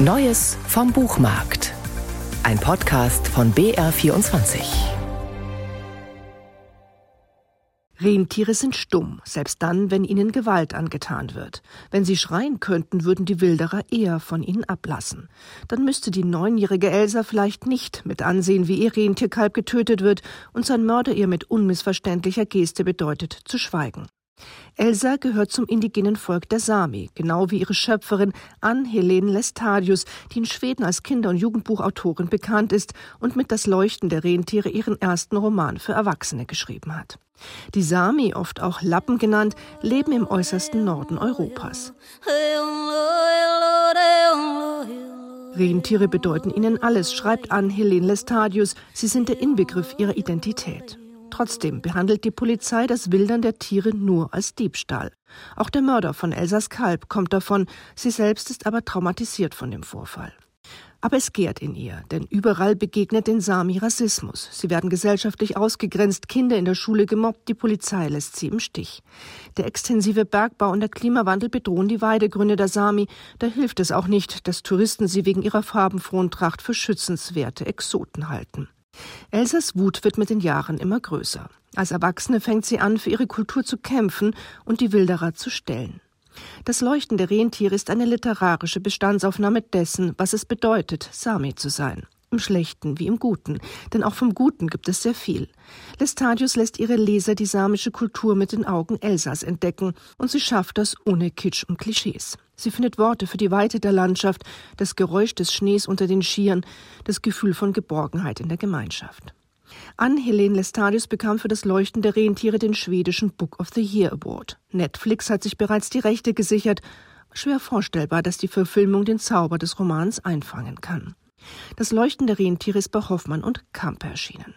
Neues vom Buchmarkt. Ein Podcast von BR24. Rentiere sind stumm, selbst dann, wenn ihnen Gewalt angetan wird. Wenn sie schreien könnten, würden die Wilderer eher von ihnen ablassen. Dann müsste die neunjährige Elsa vielleicht nicht mit ansehen, wie ihr Rentierkalb getötet wird und sein Mörder ihr mit unmissverständlicher Geste bedeutet, zu schweigen. Elsa gehört zum indigenen Volk der Sami, genau wie ihre Schöpferin Ann-Helene Lestadius, die in Schweden als Kinder- und Jugendbuchautorin bekannt ist und mit Das Leuchten der Rentiere ihren ersten Roman für Erwachsene geschrieben hat. Die Sami, oft auch Lappen genannt, leben im äußersten Norden Europas. Rentiere bedeuten ihnen alles, schreibt Ann-Helene Lestadius. Sie sind der Inbegriff ihrer Identität. Trotzdem behandelt die Polizei das Wildern der Tiere nur als Diebstahl. Auch der Mörder von Elsas Kalb kommt davon, sie selbst ist aber traumatisiert von dem Vorfall. Aber es gärt in ihr, denn überall begegnet den Sami Rassismus. Sie werden gesellschaftlich ausgegrenzt, Kinder in der Schule gemobbt, die Polizei lässt sie im Stich. Der extensive Bergbau und der Klimawandel bedrohen die Weidegründe der Sami. Da hilft es auch nicht, dass Touristen sie wegen ihrer farbenfrohen Tracht für schützenswerte Exoten halten. Elsas Wut wird mit den Jahren immer größer. Als Erwachsene fängt sie an, für ihre Kultur zu kämpfen und die Wilderer zu stellen. Das Leuchten der Rentiere ist eine literarische Bestandsaufnahme dessen, was es bedeutet, Sami zu sein. Im Schlechten wie im Guten, denn auch vom Guten gibt es sehr viel. Lestadius lässt ihre Leser die samische Kultur mit den Augen Elsas entdecken, und sie schafft das ohne Kitsch und Klischees. Sie findet Worte für die Weite der Landschaft, das Geräusch des Schnees unter den Skiern, das Gefühl von Geborgenheit in der Gemeinschaft. Ann-Helene Lestadius bekam für das Leuchten der Rentiere den schwedischen Book of the Year Award. Netflix hat sich bereits die Rechte gesichert. Schwer vorstellbar, dass die Verfilmung den Zauber des Romans einfangen kann. Das Leuchten der Rentiere ist bei Hoffmann und Kamper erschienen.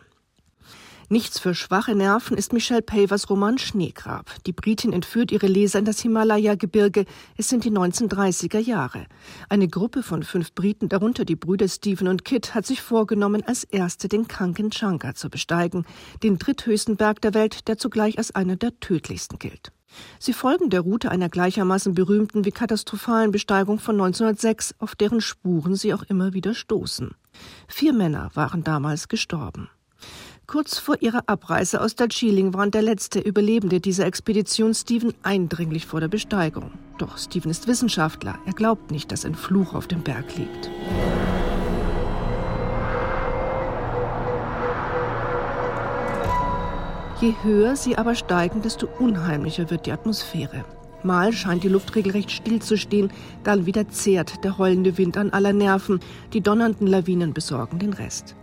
Nichts für schwache Nerven ist Michelle Pavers Roman Schneegrab. Die Britin entführt ihre Leser in das Himalaya-Gebirge. Es sind die 1930er Jahre. Eine Gruppe von fünf Briten, darunter die Brüder Stephen und Kit, hat sich vorgenommen, als erste den Kanchenjunga zu besteigen, den dritthöchsten Berg der Welt, der zugleich als einer der tödlichsten gilt. Sie folgen der Route einer gleichermaßen berühmten wie katastrophalen Besteigung von 1906, auf deren Spuren sie auch immer wieder stoßen. Vier Männer waren damals gestorben. Kurz vor ihrer Abreise aus Darjeeling warnt der letzte Überlebende dieser Expedition Stephen eindringlich vor der Besteigung. Doch Stephen ist Wissenschaftler. Er glaubt nicht, dass ein Fluch auf dem Berg liegt. Je höher sie aber steigen, desto unheimlicher wird die Atmosphäre. Mal scheint die Luft regelrecht stillzustehen, dann wieder zehrt der heulende Wind an aller Nerven, die donnernden Lawinen besorgen den Rest.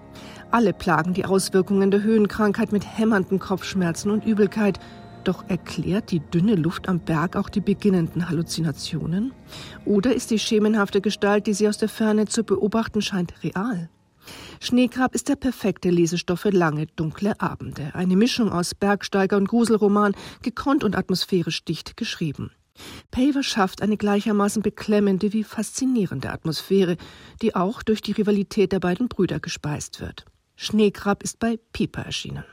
Alle plagen die Auswirkungen der Höhenkrankheit mit hämmernden Kopfschmerzen und Übelkeit. Doch erklärt die dünne Luft am Berg auch die beginnenden Halluzinationen? Oder ist die schemenhafte Gestalt, die sie aus der Ferne zu beobachten scheint, real? Schneegrab ist der perfekte Lesestoff für lange, dunkle Abende. Eine Mischung aus Bergsteiger und Gruselroman, gekonnt und atmosphärisch dicht geschrieben. Paver schafft eine gleichermaßen beklemmende wie faszinierende Atmosphäre, die auch durch die Rivalität der beiden Brüder gespeist wird. Schneekrab ist bei Piper erschienen.